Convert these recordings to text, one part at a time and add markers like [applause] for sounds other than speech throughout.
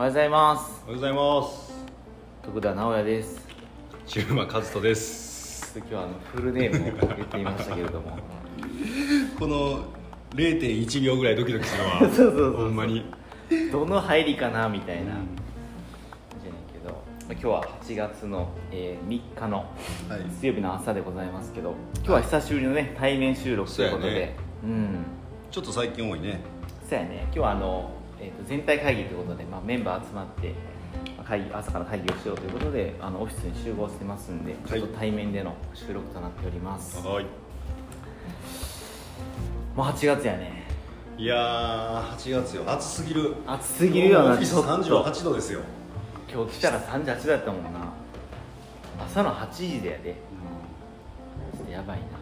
おはようございます。おはようございます。徳田直也です。中馬和人です。今日はあのフルネームを言ってみましたけれども。この0.1秒ぐらいドキドキするわ [laughs] そうそうそうほんまに。どの入りかなみたいな、うん。じゃねんけどまあ今日は8月の、えー3日のはい。水曜日の朝でございますけど今日は久しぶりのね対面収録ということで。そうやね。うん。ちょっと最近多いね。そうやね。今日はあの、えー、と全体会議ということで、まあ、メンバー集まってまあ会議朝から会議をしようということであのオフィスに集合してますんでちょっと対面での収録となっております、はい。もう8月やね。いやー8月よ。暑すぎる。暑すぎるよなオフィスちょっと38度ですよ、今日来たら38度やったもんな。朝の8時でやで。ちょっとやばいな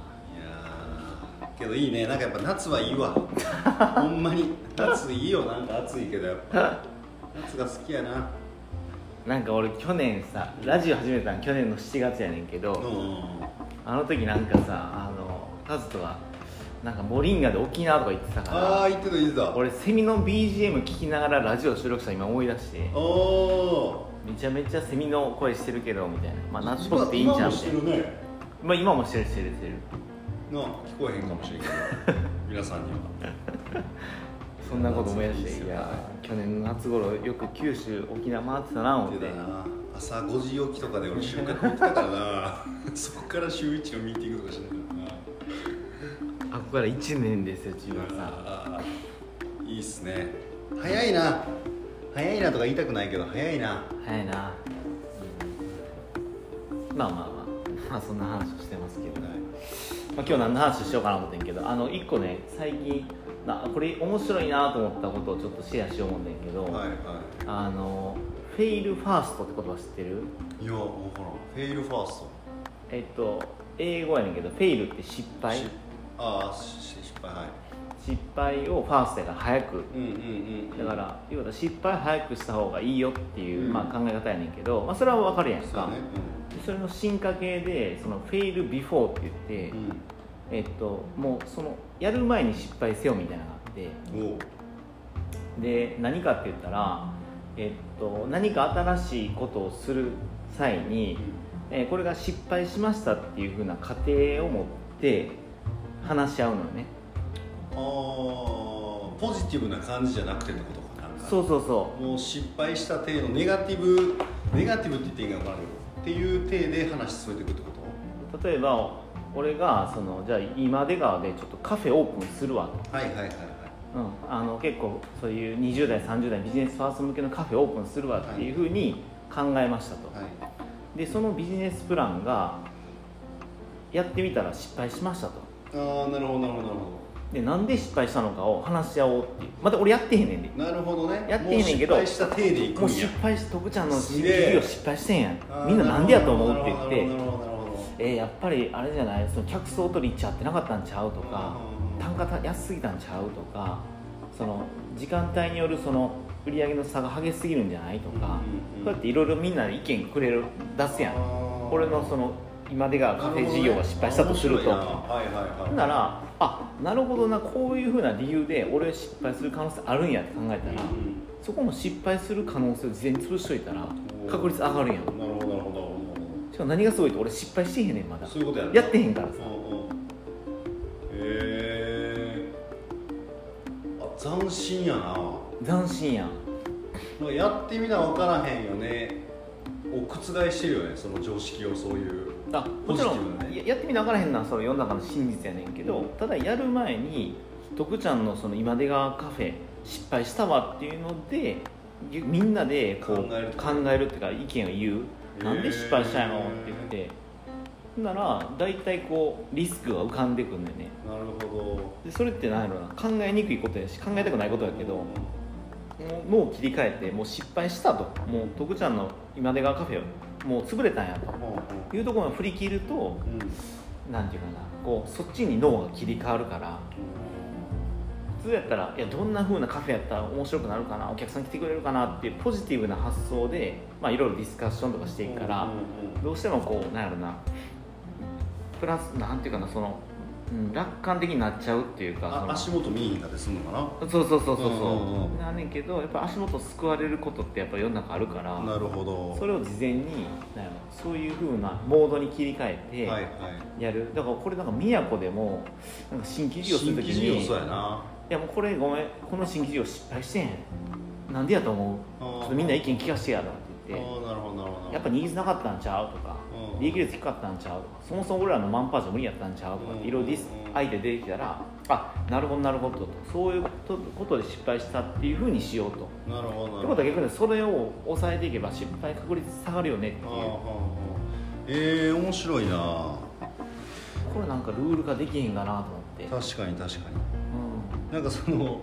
けどいいね。なんかやっぱ夏はいいわ。[laughs] ほんまに。夏いいよ。なんか暑いけどやっぱ。夏が好きやな。なんか俺去年さラジオ始めたの去年の7月やねんけど、うんあの時なんかさあのカズとがなんかモリンガで沖縄とか行ってたからああ言ってた言ってた。俺セミの BGM 聞きながらラジオ収録した今思い出しておおめちゃめちゃセミの声してるけどみたいな。まあ夏っぽくていいんじゃん今もしてるね。まあ今もしてるしてるしてるなあ聞こえへんかもしれんけど皆さんには。そんなこと思い出していや去年の夏頃よく九州沖縄回ってたな思って。朝5時起きとかで俺収穫行ってたからな。[laughs] そこから週1のミーティングとかしながらな。あここから1年ですよ千葉さいいっすね。早いな。早いなとか言いたくないけど早いな。早いな。まあまあまあ。まあそんな話をしてますけど、まあ、今日何の話しようかなと思ってんけどあの1個ね最近なこれ面白いなと思ったことをちょっとシェアしよう思うんだけど、はいはあのフェイルファーストって言葉知ってる？いいや分からん。フェイルファースト。えっと英語やねんけどフェイルって失敗？しああし失敗はい失敗をファーストやから早く。だから要は失敗早くした方がいいよっていう、うん。まあ、考え方やねんけど、まあ、それは分かるやんか。それの進化系でその fail before って言って、えっと、もうそのやる前に失敗せよみたいなのがあって。で何かって言ったら、えっと、何か新しいことをする際に、えーこれが失敗しましたっていうふうな仮定を持って話し合うのよねポジティブな感じじゃなくてってことかな。そうそうそもう失敗した体のネガティブネガティブって言っていいんか分からんけどっていう体で話進めていくってこと？う例えば俺がそのじゃあ今出川でちょっとカフェオープンするわと、はいはいはいはい。うん、あの結構そういう20代30代ビジネスファースト向けのカフェオープンするわっていうふうに考えましたと、はい。でそのビジネスプランがやってみたら失敗しましたと。ああなるほどなるほどなるほでなんで失敗したのかを話し合おうっていう。また俺やってへんねんで。どなるほどね。やってんねんけどもう失敗した体でいくんや。もう失敗して徳ちゃんの事すげえ業失敗してん。やんみんななんでやと思うって言って。えーやっぱりあれじゃないその客層とリッチ合ってなかったんちゃうとかうん。単価た安すぎたんちゃうとかその時間帯によるその売り上げの差が激しすぎるんじゃないとかうんうんこうやっていろいろみんなで意見くれる出すやん。俺のその今でがカフェ事業が失敗したとすると、な。はいはいはい。ならあなるほどなこういうふうな理由で俺失敗する可能性あるんやって考えたら、うんそこの失敗する可能性を事前に潰しといたら確率上がるやん。なるほどなるほどなるほしかも何がすごいって俺失敗してへんねんまだ。どそういうことやな。やってへんからさ。へえあ斬新やな。斬新やん。やってみな分からへんよね。を覆してるよねその常識をそういうあもちろんねややってみながらへんのはその世の中の真実やねんけど、うん。ただやる前に徳ちゃんのその今出川カフェ失敗したわっていうのでみんなでこう考えると考えるっていうか意見を言う。なんで失敗したんやろって言って。なら大体こうリスクが浮かんでくるんだよね。なるほでそれって何やろな。考えにくいことやし考えたくないことやけどもう脳を切り替えてもう失敗したと。もう徳ちゃんの今出川カフェもう潰れたんやと。どいうところを振り切るとうん。うんなんていうかなこうそっちに脳が切り替わるから普通やったらいやどんな風なカフェやったら面白くなるかなお客さん来てくれるかなっていうポジティブな発想でまあいろいろディスカッションとかしていくからうんうんうん。どうしてもこうなんやろなプラスなんていうかなそのうん、楽観的になっちゃうっていうか足元見えへんかったりするのかな？そうそうそうそうそう,、なんねんけどやっぱ足元救われることってやっぱ世の中あるからなるほど。それを事前にそういうふうなモードに切り替えてはいはい。やる、だからこれなんか宮古でもなんか新規事業するとき新規に事業そうやな。いやもうこれごめんこの新規事業失敗してん。なんでやと思う？ちょっとみんな意見聞かせてやとかって言って。ああなるほどなるほど。やっぱニーズなかったんちゃう？とか。うん利益率低かったんちゃう？そもそも俺らのマンパージ無理やったんちゃう？とかっていろいろディスうん相手出てきたらあなるほどなるほどと。そういうことで失敗したっていうふうにしようと。なるほどってことは逆にそれを抑えていけば失敗確率下がるよねっていう。ええ面白いな。これなんかルール化できへんかなと思って、確かに確かに。うなんかその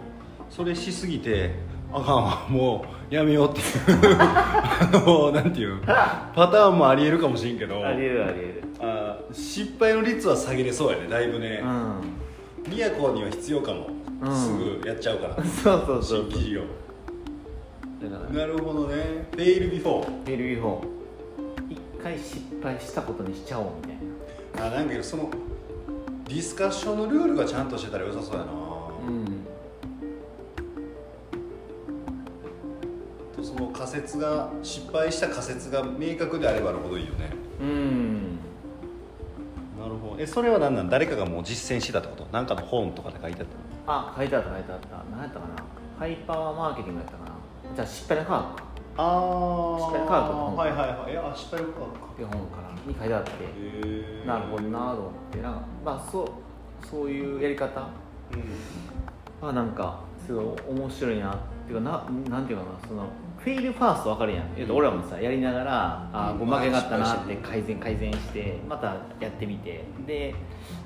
それしすぎてあかんわもうやめようって。い [laughs] うあのなんていうパターンもありえるかもしれんけどん、ありえるありえる。あ失敗の率は下げれそうやねだいぶね。うん。宮古には必要かも、うん。すぐやっちゃうから。そうそうそう新規事業。だから。なるほどね。 fail before fail before 一回失敗したことにしちゃおうみたいな。あなんかそのディスカッションのルールがちゃんとしてたら良さそうやな、仮説が失敗した仮説が明確であればあるほどいいよね。うん。なるほど。えそれは何なん？誰かがもう実践してたってこと？なんかの本とかで書いてあったの？あ書いてあった書いてあった。何やったかな？ハイパワーマーケティングやったかな？じゃあ失敗の科学。かあ失敗の科学の本はいはいはい。えあ失敗の科学か。っていう本からに書いてあって。なるほどなと思って。なんかまあそうそういうやり方。うん。はなんかすごい面白いなっていうかななんていうかな？そのフェイルファースト分かるやん、えっと俺らもさやりながらあうん。ーごまけがあったなっまあて改善改善してまたやってみて。で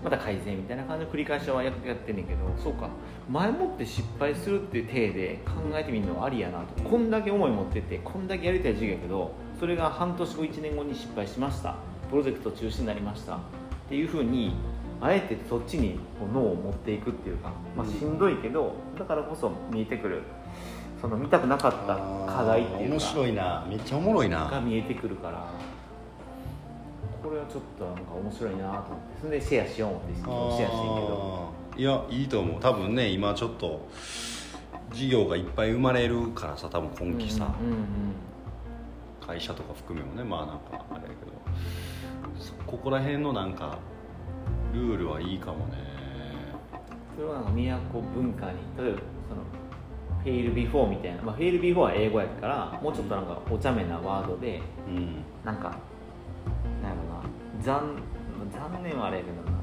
また改善みたいな感じの繰り返しはややってんねんけどそうか。前もって失敗するっていう体で考えてみるのはありやなと。こんだけ思い持っててこんだけやりたい授業やけどそれが半年後1年後に失敗しました。プロジェクト中止になりました。っていうふうにあえてそっちに脳を持っていくっていうか、まあ、しんどいけどだからこそ見えてくるその見たくなかった課題っていうか面白いな。めっちゃおもろいな。が見えてくるからこれはちょっとなんか面白いなと思って。それでシェアしよう思ってシェアしてんけど。いやいいと思う。多分ね今ちょっと事業がいっぱい生まれるからさ多分今期さ、うんうんうん会社とか含めもねまあなんかあれやけど。そここら辺のなんかルールはいいかもね。それはなんか都文化に例えばその fail before みたいな、まあ、 fail before は英語やからもうちょっとなんかお茶目なワードでうん。なんかなんやろな。残残念はあれやけどな。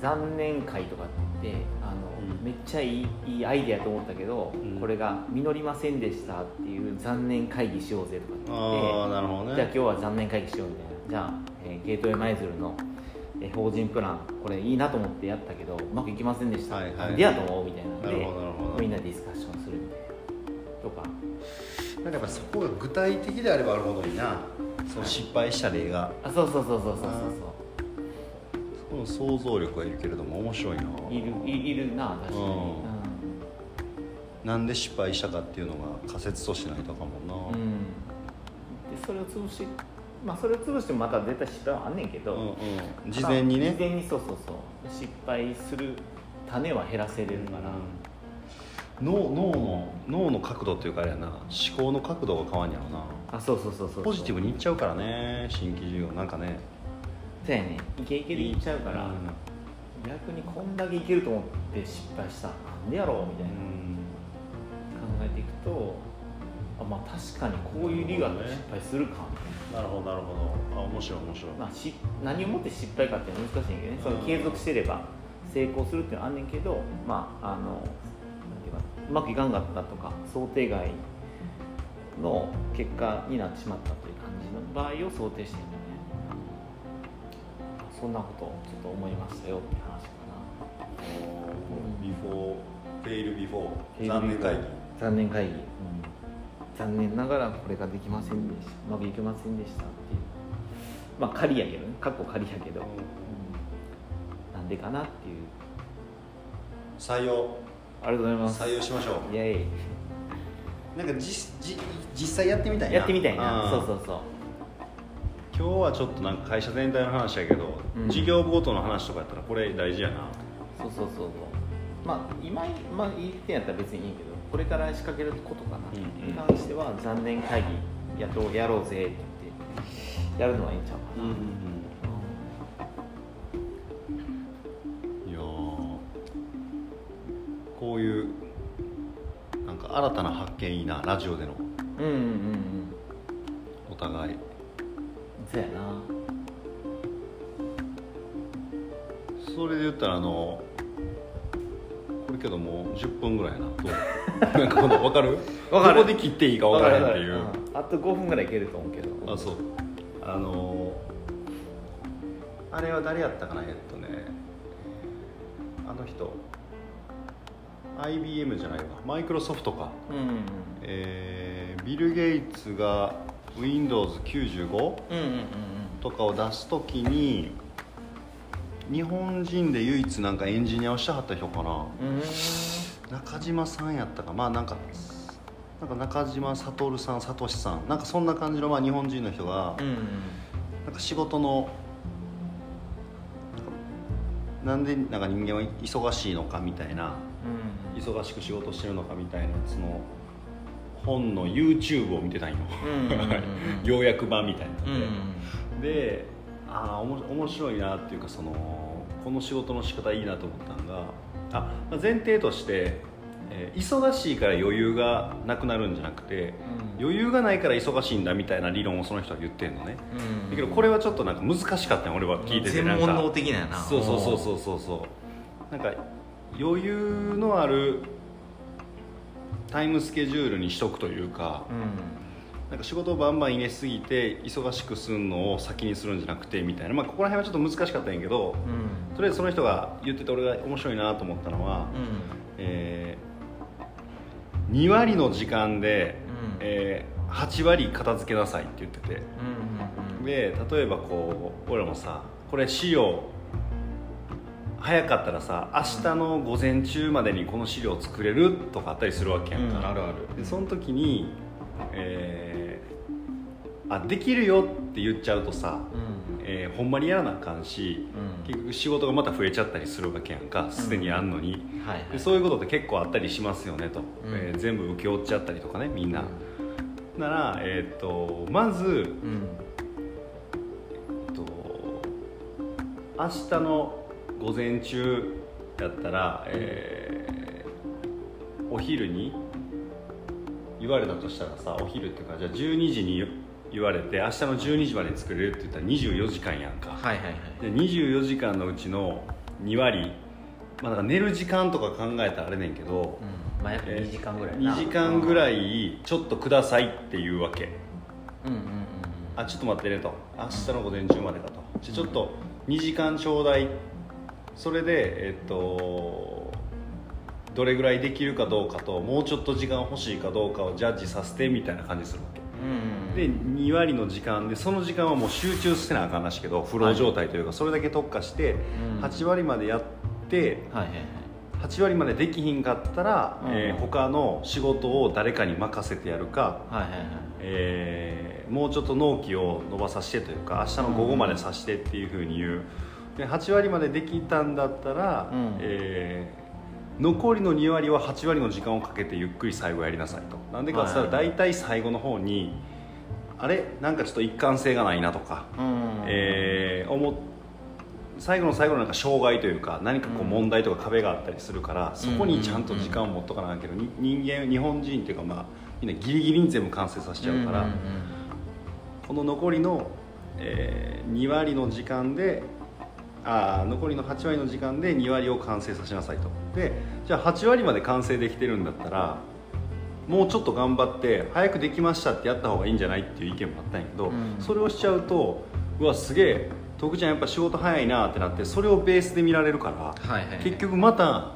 残念会とかって言ってあの、うん。めっちゃいいいいアイデアと思ったけど、うん。ここれが実りませんでしたっていう残念会議しようぜとかって言ってああなるほどね。じゃあ今日は残念会議しようみたいな。じゃあ、えーゲートウェイマイズルの、えー法人プランこれいいなと思ってやったけどうまくいきませんでした、はいはい。でやと思うみたいな。のでみんなでディスカッションするみたいな。とか。なんかやっぱそこが具体的であればあるほどいいな。その失敗した例が。あそうそうそうそうそうそう。その想像力はいるけれども面白いな。そういるいいるな確かに、うん。うなんで失敗したかっていうのが仮説としないとかもんな、んうん。でそれを潰しまあそれを潰してもまた絶対失敗はあんねんけど、うんうん。事前にね。事前にそうそうそう。失敗する種は減らせれるから、脳脳の脳の角度っていうかあれやな。思考の角度が変わんやろな。あそうそうそうそうポジティブにいっちゃうからね。新規事業。なんかね。そうやね。イケイケでいっちゃうから、うん。逆にこんだけいけると思って失敗した。なんでやろうみたいな、考えていくとあまあ確かにこういう理由があったら失敗するかみたいななるほどなるほど。あ面白い面白い、まあ、し何をもって失敗かっていうのは難しいんやけどね。その継続してれば成功するっていうのはあんねんけどまああのなんていうかうまくいかんかったとか想定外の結果になってしまったという感じの場合を想定してるんだね。そんなことをちょっと思いましたよっていう話か before fail before 残念会議。な残念会議、残念ながらこれができませんでした。うまくいきませんでしたっていう。まあ仮やけどね。過去仮やけど、うん。なんでかなっていう。採用。ありがとうございます。採用しましょイエうなんかじじ実際やってみたいな。イやってみたいな。うん。そうそうそう。今日はちょっとなんか会社全体の話やけど、うん。事業ごとの話とかやったらこれ大事やな。そうそうそうそう。まあ今、まあ、言ってんやったら別にいいけどこれから仕掛けることかな、うんうん。に関しては残念会議やろうやろうぜって言ってやるのはいいんちゃうかな、いやー。こういうなんか新たな発見いいなラジオでの。うんうんうんうん。お互い。そうやな。それで言ったらあのこれけどもう10分ぐらいやなどうなんかこの分かる？わかる。どこで切っていいか分からへんっていう、んあと5分ぐらいいけると思うけど。あそう。あのあれは誰やったかな？えっとねあの人。IBM じゃないわ。マイクロソフトか。うんうんえービル・ゲイツが Windows95 うんうんうん。とかを出す時に日本人で唯一なんかエンジニアをしてはった人かな。中島さんやったか。まあなんかなんか中島悟さん聡さん。なんかそんな感じのまあ日本人の人が、なんか仕事のなんでなんか人間は忙しいのかみたいな忙しく仕事してるのかみたいなその本の YouTube を見てたんよ、うんうんうんうん。[laughs] 要約版みたいなのうんで、でああ面白いなっていうかそのこの仕事の仕方いいなと思ったのがあまあ前提として、えー忙しいから余裕がなくなるんじゃなくて余裕がないから忙しいんだみたいな理論をその人は言ってんのね、うん。だけどこれはちょっとなんか難しかったよ俺は聞いてて専なんか。門能的なやな。そうそうそうそうそうそう。なんか余裕のあるタイムスケジュールにしとくというかうなんか仕事をバンバン入れすぎて忙しくするのを先にするんじゃなくてみたいな、まあ、ここら辺はちょっと難しかったんやけどんうん。とりあえずその人が言ってて俺が面白いなと思ったのは、うん。えー2割の時間で、うん。えー8割片付けなさいって言ってて。で例えばこう俺らもさこれ資料早かったらさ明日の午前中までにこの資料作れるとかあったりするわけやんか、うん。あるある。でその時に、えーあできるよって言っちゃうとさ、うん。えーほんまにやらなあかんしうん。結局仕事がまた増えちゃったりするわけやんかすでにあんのに、はいはいでそういうことって結構あったりしますよねと、うん。えー全部請け負っちゃったりとかねみんな、なら、えー、とまず、うん。えっと明日の午前中やったら、えーお昼に言われたとしたらさお昼っていうかじゃあ12時に言われて明日の12時まで作れるって言ったら24時間やんか、はいはいはい。で24時間のうちの2割まあ、だから寝る時間とか考えたらあれねんけど、うん。まあ約えー2時間ぐらいな。2時間ぐらいいちょっとくださいっていうわけ。うんうんうんあちょっと待ってねと。明日の午前中までかと。じゃあちょっと2時間ちょうだい。それでえっとどれぐらいできるかどうかともうちょっと時間欲しいかどうかをジャッジさせてみたいな感じするわけ。うんうんで2割の時間でその時間はもう集中してなあかんらしいけどフロー状態というかそれだけ特化してうん。8割までやってはいはいはい。8割までできひんかったら、うん。えー他の仕事を誰かに任せてやるか、はいはいはい。えーもうちょっと納期を伸ばさせてというか明日の午後までさせてっていうふうに言う。で8割までできたんだったら、うん。えー残りの2割は8割の時間をかけてゆっくり最後やりなさいと。なんでかって言ったらはい。大体最後の方にあれ？なんかちょっと一貫性がないなとか、うん。えー思っ最後の最後のなんか障害というか何かこううん。問題とか壁があったりするから、そこにちゃんと時間を持っとかなきゃいけど、に人間日本人っていうかまあみんなギリギリに全部完成させちゃうから、この残りの、えー2割の時間であー残りの8割の時間で2割を完成させなさいと。でじゃあ8割まで完成できてるんだったらもうちょっと頑張って早くできましたってやった方がいいんじゃないっていう意見もあったんやけど、うん。そそれをしちゃうとうわすげえ徳ちゃんやっぱ仕事早いなってなってそれをベースで見られるから、はいはい。結局また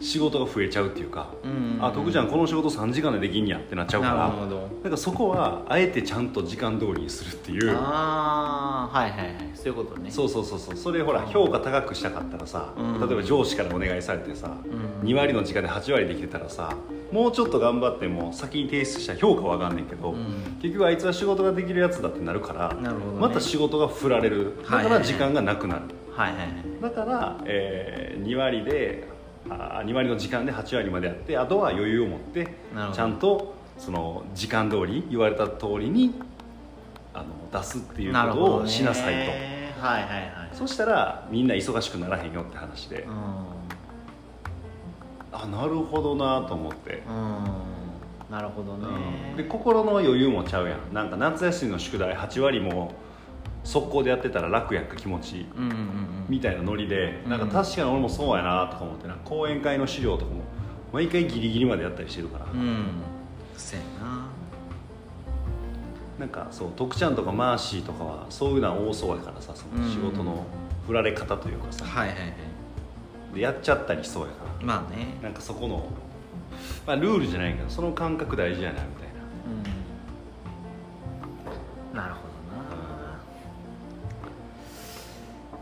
仕事が増えちゃうっていうか、うん。うんあ徳ちゃんこの仕事3時間でできんやってなっちゃうからなるほど。だからそこはあえてちゃんと時間通りにするっていうああはいはいはい。そういうことね。そうそうそうそう。それほら評価高くしたかったらさ、うん。例えば上司からお願いされてさ、うん。2割の時間で8割できてたらさもうちょっと頑張っても先に提出した評価は上がんねんけど、うん。結局あいつは仕事ができるやつだってなるからなるほどね。また仕事が振られる。だから時間がなくなる、はいはいはい。だから、えー2割であ2割の時間で8割までやってあとは余裕を持ってちゃんとその時間通り言われた通りにあの出すっていうことをしなさいと、はいはいはい。そしたらみんな忙しくならへんよって話で、うあなるほどなと思って、んうん。なるほどね。で心の余裕もちゃうやん。なんか夏休みの宿題8割も速攻でやってたら楽やんか気持ち。うんうんうんみたいなノリで。うん。なんか確かに俺もそうやなとか思ってな。講演会の資料とかも。毎回ギリギリまでやったりしてるから、うん。うんそやな。なんかそう徳ちゃんとかマーシーとかはそういうのは多そうやからさその仕事の振られ方というかさ、はいはいはい。でやっちゃったりしそうやから。まあね。なんかそこの、まあ、ルールじゃないけどその感覚大事やなみたいな。うん。なるほど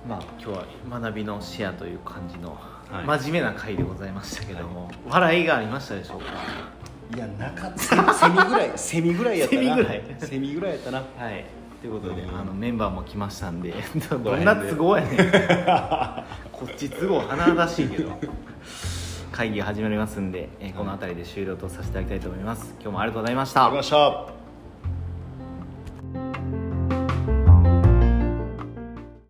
まあ今日は学びのシェアという感じのはい。真面目な回でございましたけども、笑いがありましたでしょうか？いやなかった。セミぐらい [laughs] セミぐらいやったな。セミぐらい。セミぐらいやったな。はい。ということで、うん。あのメンバーも来ましたんで [laughs] どんな都合やねん。[laughs] こっち都合華々しいけど会議が始まりますんで、えーこの辺りで終了とさせていただきたいと思います。今日もありがとうございました。ありがとうございました